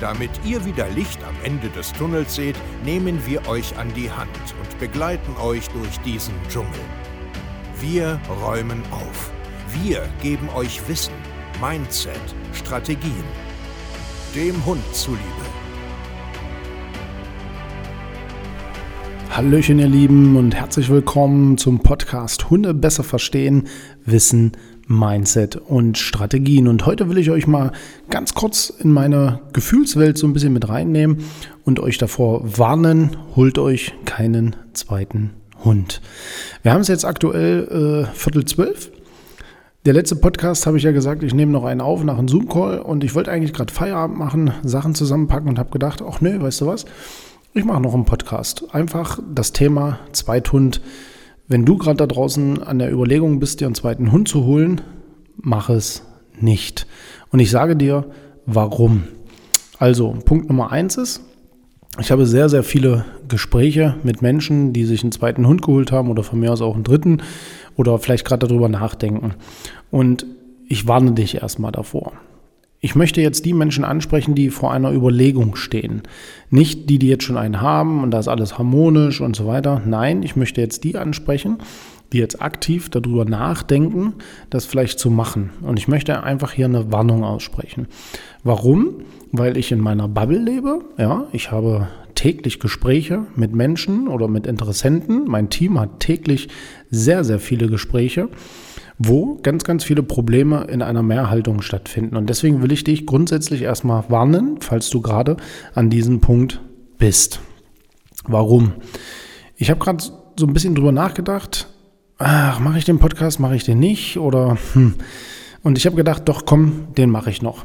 Damit ihr wieder Licht am Ende des Tunnels seht, nehmen wir euch an die Hand und begleiten euch durch diesen Dschungel. Wir räumen auf. Wir geben euch Wissen, Mindset, Strategien. Dem Hund zuliebe. Hallöchen, ihr Lieben, und herzlich willkommen zum Podcast Hunde besser verstehen, Wissen, Mindset und Strategien. Und heute will ich euch mal ganz kurz in meine Gefühlswelt so ein bisschen mit reinnehmen und euch davor warnen, holt euch keinen zweiten Hund. Wir haben es jetzt aktuell äh, Viertel zwölf. Der letzte Podcast habe ich ja gesagt, ich nehme noch einen auf nach einem Zoom-Call und ich wollte eigentlich gerade Feierabend machen, Sachen zusammenpacken und habe gedacht, ach nö, weißt du was? Ich mache noch einen Podcast. Einfach das Thema Zweithund wenn du gerade da draußen an der Überlegung bist, dir einen zweiten Hund zu holen, mach es nicht. Und ich sage dir, warum. Also, Punkt Nummer eins ist, ich habe sehr, sehr viele Gespräche mit Menschen, die sich einen zweiten Hund geholt haben oder von mir aus auch einen dritten oder vielleicht gerade darüber nachdenken. Und ich warne dich erstmal davor. Ich möchte jetzt die Menschen ansprechen, die vor einer Überlegung stehen. Nicht die, die jetzt schon einen haben und da ist alles harmonisch und so weiter. Nein, ich möchte jetzt die ansprechen, die jetzt aktiv darüber nachdenken, das vielleicht zu machen. Und ich möchte einfach hier eine Warnung aussprechen. Warum? Weil ich in meiner Bubble lebe. Ja, ich habe täglich Gespräche mit Menschen oder mit Interessenten. Mein Team hat täglich sehr, sehr viele Gespräche wo ganz, ganz viele Probleme in einer Mehrhaltung stattfinden. Und deswegen will ich dich grundsätzlich erstmal warnen, falls du gerade an diesem Punkt bist. Warum? Ich habe gerade so ein bisschen drüber nachgedacht, ach, mache ich den Podcast, mache ich den nicht oder hm. Und ich habe gedacht, doch komm, den mache ich noch.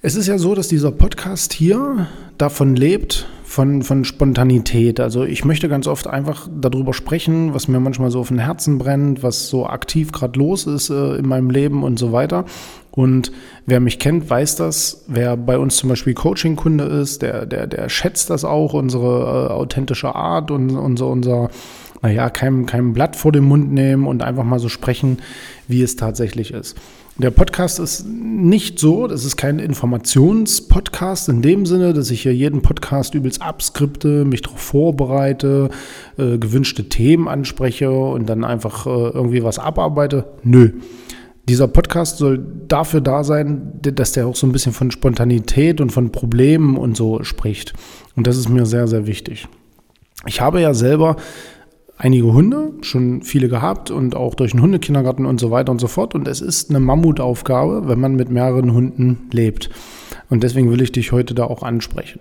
Es ist ja so, dass dieser Podcast hier davon lebt, von, von Spontanität. Also ich möchte ganz oft einfach darüber sprechen, was mir manchmal so auf den Herzen brennt, was so aktiv gerade los ist äh, in meinem Leben und so weiter. Und wer mich kennt, weiß das. Wer bei uns zum Beispiel Coaching-Kunde ist, der, der, der schätzt das auch, unsere äh, authentische Art und unser, unser naja, kein, kein Blatt vor den Mund nehmen und einfach mal so sprechen, wie es tatsächlich ist. Der Podcast ist nicht so, das ist kein Informationspodcast in dem Sinne, dass ich hier jeden Podcast übelst abskripte, mich darauf vorbereite, äh, gewünschte Themen anspreche und dann einfach äh, irgendwie was abarbeite. Nö. Dieser Podcast soll dafür da sein, dass der auch so ein bisschen von Spontanität und von Problemen und so spricht. Und das ist mir sehr, sehr wichtig. Ich habe ja selber einige Hunde, schon viele gehabt und auch durch den Hundekindergarten und so weiter und so fort. Und es ist eine Mammutaufgabe, wenn man mit mehreren Hunden lebt. Und deswegen will ich dich heute da auch ansprechen,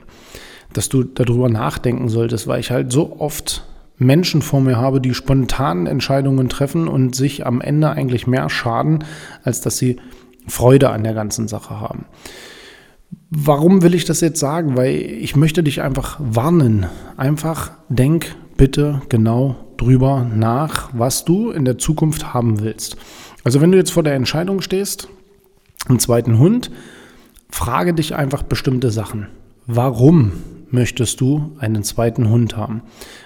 dass du darüber nachdenken solltest, weil ich halt so oft Menschen vor mir habe, die spontan Entscheidungen treffen und sich am Ende eigentlich mehr schaden, als dass sie Freude an der ganzen Sache haben. Warum will ich das jetzt sagen? Weil ich möchte dich einfach warnen. Einfach denk bitte genau drüber nach, was du in der Zukunft haben willst. Also wenn du jetzt vor der Entscheidung stehst, einen zweiten Hund, frage dich einfach bestimmte Sachen. Warum möchtest du einen zweiten Hund haben?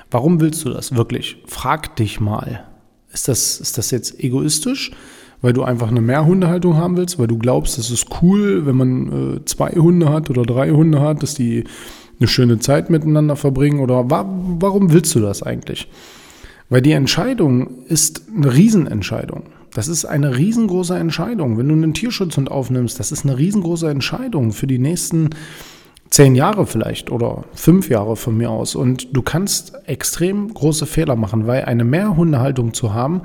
Warum willst du das wirklich? Frag dich mal. Ist das, ist das jetzt egoistisch, weil du einfach eine Mehrhundehaltung haben willst, weil du glaubst, es ist cool, wenn man äh, zwei Hunde hat oder drei Hunde hat, dass die eine schöne Zeit miteinander verbringen? Oder wa warum willst du das eigentlich? Weil die Entscheidung ist eine Riesenentscheidung. Das ist eine riesengroße Entscheidung. Wenn du einen Tierschutzhund aufnimmst, das ist eine riesengroße Entscheidung für die nächsten zehn Jahre vielleicht oder fünf Jahre von mir aus. Und du kannst extrem große Fehler machen, weil eine Mehrhundehaltung zu haben,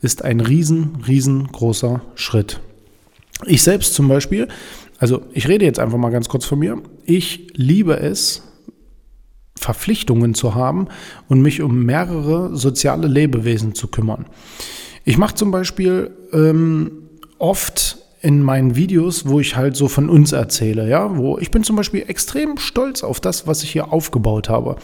ist ein riesen, riesengroßer Schritt. Ich selbst zum Beispiel, also ich rede jetzt einfach mal ganz kurz von mir. Ich liebe es, Verpflichtungen zu haben und mich um mehrere soziale Lebewesen zu kümmern. Ich mache zum Beispiel ähm, oft in meinen Videos, wo ich halt so von uns erzähle, ja, wo ich bin zum Beispiel extrem stolz auf das, was ich hier aufgebaut habe.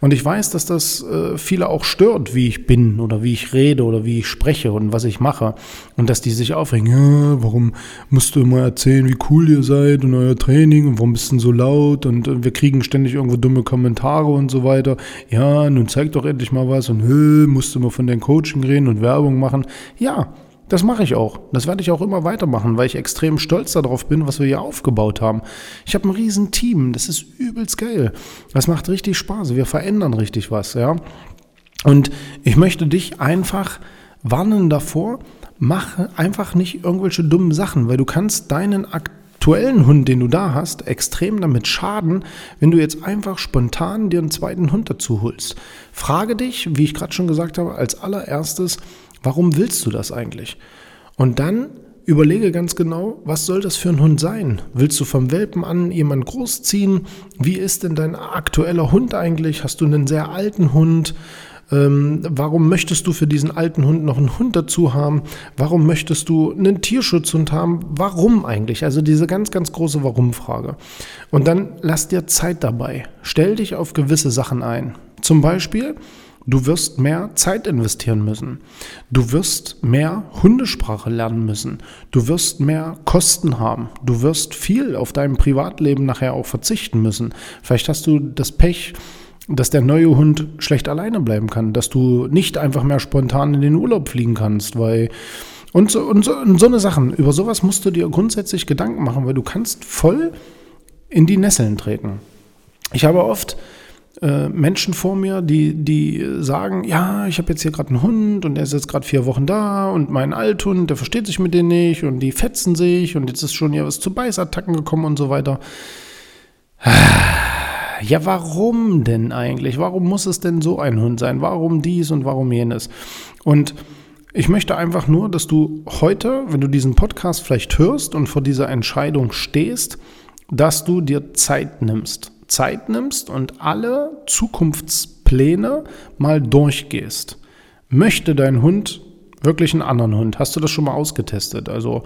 Und ich weiß, dass das äh, viele auch stört, wie ich bin oder wie ich rede oder wie ich spreche und was ich mache. Und dass die sich aufregen, ja, warum musst du immer erzählen, wie cool ihr seid und euer Training und warum bist du so laut und äh, wir kriegen ständig irgendwo dumme Kommentare und so weiter. Ja, nun zeig doch endlich mal was und musst du mal von deinem Coaching reden und Werbung machen. Ja, das mache ich auch. Das werde ich auch immer weitermachen, weil ich extrem stolz darauf bin, was wir hier aufgebaut haben. Ich habe ein riesen Team, das ist übelst geil. Das macht richtig Spaß, wir verändern richtig was, ja. Und ich möchte dich einfach warnen davor, mach einfach nicht irgendwelche dummen Sachen, weil du kannst deinen aktuellen Hund, den du da hast, extrem damit schaden, wenn du jetzt einfach spontan dir einen zweiten Hund dazu holst. Frage dich, wie ich gerade schon gesagt habe, als allererstes, Warum willst du das eigentlich? Und dann überlege ganz genau, was soll das für ein Hund sein? Willst du vom Welpen an jemanden großziehen? Wie ist denn dein aktueller Hund eigentlich? Hast du einen sehr alten Hund? Ähm, warum möchtest du für diesen alten Hund noch einen Hund dazu haben? Warum möchtest du einen Tierschutzhund haben? Warum eigentlich? Also diese ganz, ganz große Warum-Frage. Und dann lass dir Zeit dabei. Stell dich auf gewisse Sachen ein. Zum Beispiel, Du wirst mehr Zeit investieren müssen. Du wirst mehr Hundesprache lernen müssen. Du wirst mehr Kosten haben. Du wirst viel auf deinem Privatleben nachher auch verzichten müssen. Vielleicht hast du das Pech, dass der neue Hund schlecht alleine bleiben kann, dass du nicht einfach mehr spontan in den Urlaub fliegen kannst, weil und so, und so, und so eine Sachen. Über sowas musst du dir grundsätzlich Gedanken machen, weil du kannst voll in die Nesseln treten. Ich habe oft äh, Menschen vor mir, die, die sagen, ja, ich habe jetzt hier gerade einen Hund und der ist jetzt gerade vier Wochen da und mein Althund, der versteht sich mit denen nicht und die fetzen sich und jetzt ist schon ja was zu Beißattacken gekommen und so weiter. Ja, warum denn eigentlich? Warum muss es denn so ein Hund sein? Warum dies und warum jenes? Und ich möchte einfach nur, dass du heute, wenn du diesen Podcast vielleicht hörst und vor dieser Entscheidung stehst, dass du dir Zeit nimmst. Zeit nimmst und alle Zukunftspläne mal durchgehst. Möchte dein Hund wirklich einen anderen Hund? Hast du das schon mal ausgetestet? Also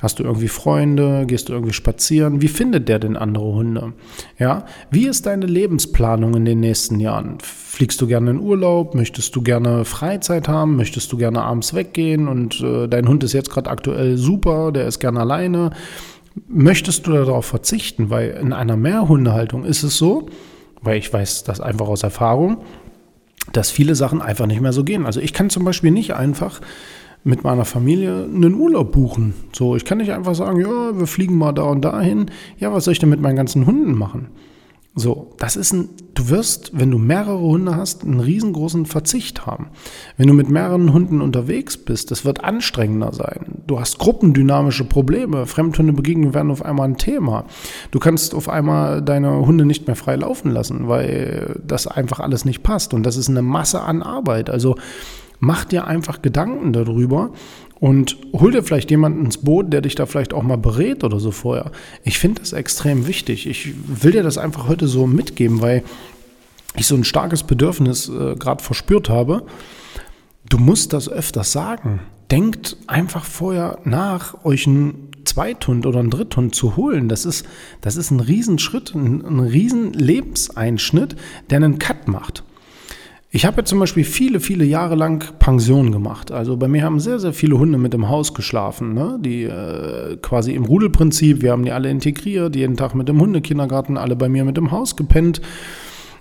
hast du irgendwie Freunde? Gehst du irgendwie spazieren? Wie findet der denn andere Hunde? Ja, wie ist deine Lebensplanung in den nächsten Jahren? Fliegst du gerne in Urlaub? Möchtest du gerne Freizeit haben? Möchtest du gerne abends weggehen? Und äh, dein Hund ist jetzt gerade aktuell super, der ist gerne alleine möchtest du darauf verzichten? Weil in einer Mehrhundehaltung ist es so, weil ich weiß das einfach aus Erfahrung, dass viele Sachen einfach nicht mehr so gehen. Also ich kann zum Beispiel nicht einfach mit meiner Familie einen Urlaub buchen. So, ich kann nicht einfach sagen, ja, wir fliegen mal da und dahin. Ja, was soll ich denn mit meinen ganzen Hunden machen? So, das ist ein, du wirst, wenn du mehrere Hunde hast, einen riesengroßen Verzicht haben. Wenn du mit mehreren Hunden unterwegs bist, das wird anstrengender sein. Du hast gruppendynamische Probleme. Fremdhundebegegnungen werden auf einmal ein Thema. Du kannst auf einmal deine Hunde nicht mehr frei laufen lassen, weil das einfach alles nicht passt. Und das ist eine Masse an Arbeit. Also mach dir einfach Gedanken darüber und hol dir vielleicht jemanden ins Boot, der dich da vielleicht auch mal berät oder so vorher. Ich finde das extrem wichtig. Ich will dir das einfach heute so mitgeben, weil ich so ein starkes Bedürfnis äh, gerade verspürt habe. Du musst das öfters sagen. Denkt einfach vorher nach, euch einen Zweithund oder einen Dritthund zu holen. Das ist, das ist ein Riesenschritt, ein, ein riesen Lebenseinschnitt, der einen Cut macht. Ich habe ja zum Beispiel viele, viele Jahre lang Pension gemacht. Also bei mir haben sehr, sehr viele Hunde mit im Haus geschlafen. Ne? Die äh, quasi im Rudelprinzip, wir haben die alle integriert, jeden Tag mit dem Hundekindergarten, alle bei mir mit im Haus gepennt.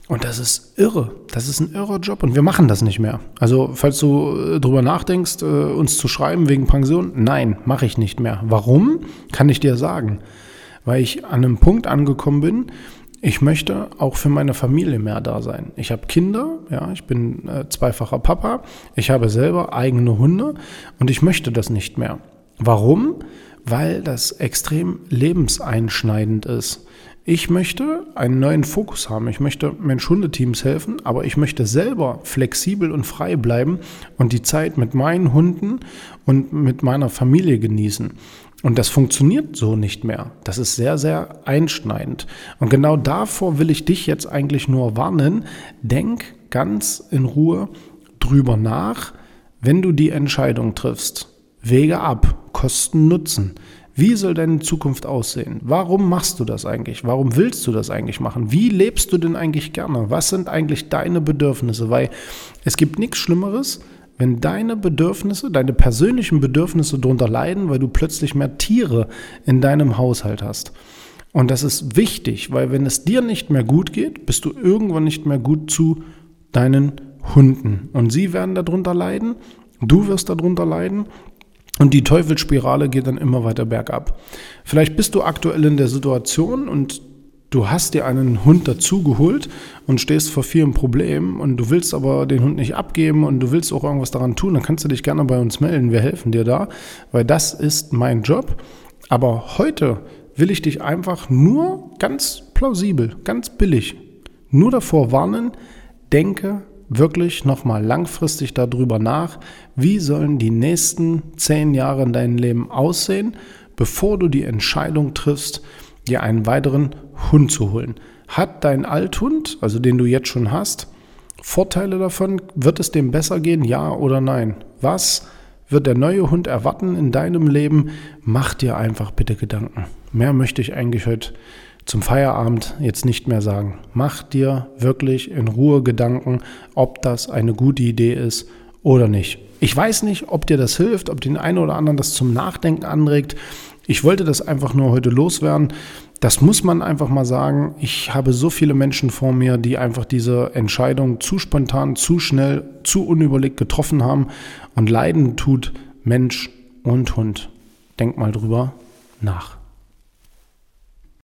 Und das ist irre. Das ist ein irrer Job und wir machen das nicht mehr. Also, falls du äh, drüber nachdenkst, äh, uns zu schreiben wegen Pension, nein, mache ich nicht mehr. Warum? Kann ich dir sagen. Weil ich an einem Punkt angekommen bin, ich möchte auch für meine Familie mehr da sein. Ich habe Kinder, ja, ich bin äh, zweifacher Papa, ich habe selber eigene Hunde und ich möchte das nicht mehr. Warum? Weil das extrem lebenseinschneidend ist. Ich möchte einen neuen Fokus haben. Ich möchte Mensch-Hundeteams helfen, aber ich möchte selber flexibel und frei bleiben und die Zeit mit meinen Hunden und mit meiner Familie genießen. Und das funktioniert so nicht mehr. Das ist sehr, sehr einschneidend. Und genau davor will ich dich jetzt eigentlich nur warnen. Denk ganz in Ruhe drüber nach, wenn du die Entscheidung triffst. Wege ab, Kosten nutzen. Wie soll deine Zukunft aussehen? Warum machst du das eigentlich? Warum willst du das eigentlich machen? Wie lebst du denn eigentlich gerne? Was sind eigentlich deine Bedürfnisse? Weil es gibt nichts Schlimmeres, wenn deine Bedürfnisse, deine persönlichen Bedürfnisse darunter leiden, weil du plötzlich mehr Tiere in deinem Haushalt hast. Und das ist wichtig, weil wenn es dir nicht mehr gut geht, bist du irgendwann nicht mehr gut zu deinen Hunden. Und sie werden darunter leiden, du wirst darunter leiden und die Teufelsspirale geht dann immer weiter bergab. Vielleicht bist du aktuell in der Situation und du hast dir einen Hund dazugeholt und stehst vor vielen Problemen und du willst aber den Hund nicht abgeben und du willst auch irgendwas daran tun, dann kannst du dich gerne bei uns melden. Wir helfen dir da, weil das ist mein Job. Aber heute will ich dich einfach nur ganz plausibel, ganz billig, nur davor warnen, denke wirklich nochmal langfristig darüber nach, wie sollen die nächsten zehn Jahre in deinem Leben aussehen, bevor du die Entscheidung triffst, dir einen weiteren Hund zu holen. Hat dein Althund, also den du jetzt schon hast, Vorteile davon? Wird es dem besser gehen, ja oder nein? Was wird der neue Hund erwarten in deinem Leben? Mach dir einfach bitte Gedanken. Mehr möchte ich eigentlich heute zum Feierabend jetzt nicht mehr sagen. Mach dir wirklich in Ruhe Gedanken, ob das eine gute Idee ist oder nicht. Ich weiß nicht, ob dir das hilft, ob den einen oder anderen das zum Nachdenken anregt. Ich wollte das einfach nur heute loswerden. Das muss man einfach mal sagen. Ich habe so viele Menschen vor mir, die einfach diese Entscheidung zu spontan, zu schnell, zu unüberlegt getroffen haben. Und leiden tut Mensch und Hund. Denk mal drüber nach.